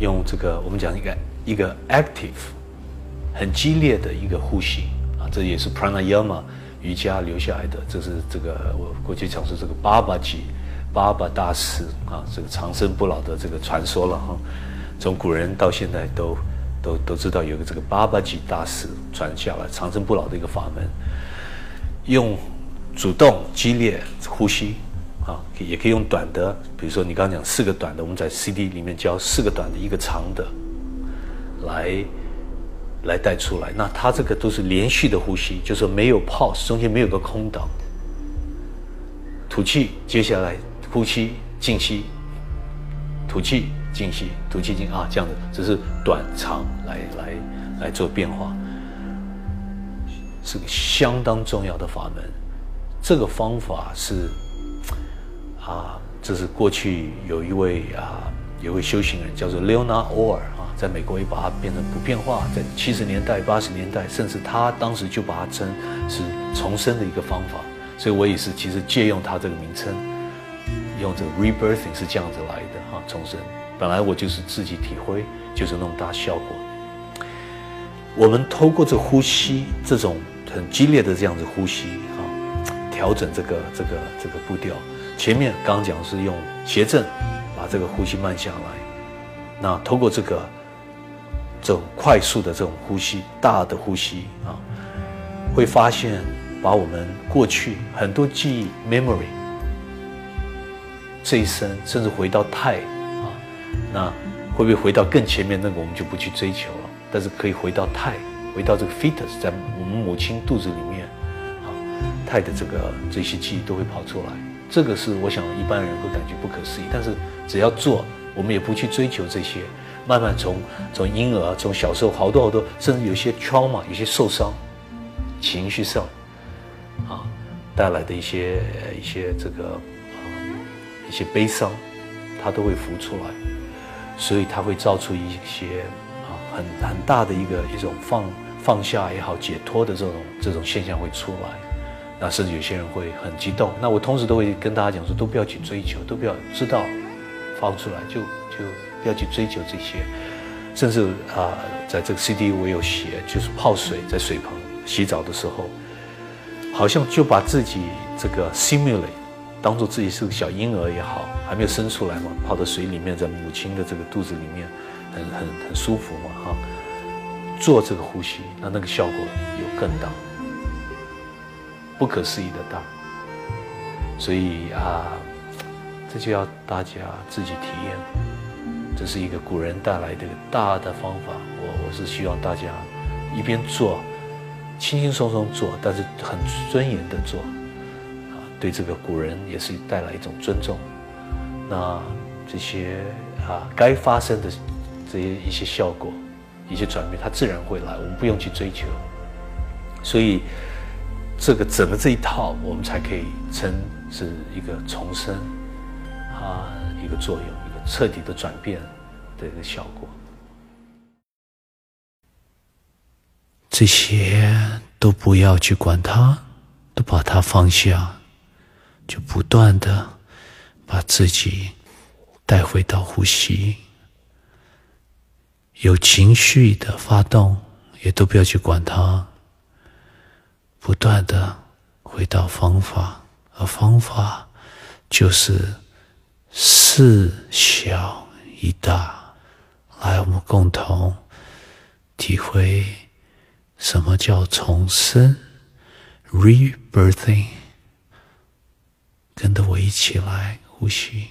用这个我们讲一个一个 active 很激烈的一个呼吸啊，这也是 pranayama 瑜伽留下来的。这是这个我过去讲说这个巴巴吉巴巴大师啊，这个长生不老的这个传说了哈。从古人到现在都都都知道有个这个巴巴吉大师传下来长生不老的一个法门，用主动激烈呼吸啊，也可以用短的，比如说你刚刚讲四个短的，我们在 CD 里面教四个短的一个长的来。来带出来，那它这个都是连续的呼吸，就是没有 pause，中间没有个空档。吐气，接下来呼吸，静息，吐气，静息，吐气静啊，这样子，只是短长来来来做变化，是个相当重要的法门。这个方法是啊，这是过去有一位啊，有位修行人叫做 Leonard Orr。在美国也把它变成普遍化，在七十年代、八十年代，甚至他当时就把它称是重生的一个方法。所以我也是其实借用他这个名称，用这个 rebirthing 是这样子来的哈，重生。本来我就是自己体会，就是那么大效果。我们透过这呼吸，这种很激烈的这样子呼吸啊，调整这个这个这个步调。前面刚讲是用斜正，把这个呼吸慢下来。那透过这个。这种快速的这种呼吸，大的呼吸啊，会发现把我们过去很多记忆 memory 这一生，甚至回到太啊，那会不会回到更前面那个我们就不去追求了？但是可以回到太，回到这个 fetus 在我们母亲肚子里面啊，太的这个这些记忆都会跑出来。这个是我想一般人会感觉不可思议，但是只要做，我们也不去追求这些。慢慢从从婴儿从小时候好多好多，甚至有些 trauma 有些受伤，情绪上啊带来的一些一些这个啊一些悲伤，它都会浮出来，所以它会造出一些啊很很大的一个一种放放下也好解脱的这种这种现象会出来，那甚至有些人会很激动。那我同时都会跟大家讲说，都不要去追求，都不要知道放出来就就。不要去追求这些，甚至啊，在这个 CD 我有写，就是泡水在水盆洗澡的时候，好像就把自己这个 simulate 当做自己是个小婴儿也好，还没有生出来嘛，泡在水里面，在母亲的这个肚子里面，很很很舒服嘛哈。做这个呼吸，那那个效果有更大，不可思议的大。所以啊，这就要大家自己体验。这是一个古人带来的大的方法，我我是希望大家一边做，轻轻松松做，但是很尊严的做，啊，对这个古人也是带来一种尊重。那这些啊该发生的这些一些效果、一些转变，它自然会来，我们不用去追求。所以这个整个这一套，我们才可以称是一个重生啊一个作用。一个彻底的转变的一个效果，这些都不要去管它，都把它放下，就不断的把自己带回到呼吸。有情绪的发动，也都不要去管它，不断的回到方法，而方法就是。四小一大，来，我们共同体会什么叫重生 （rebirthing）。跟着我一起来呼吸。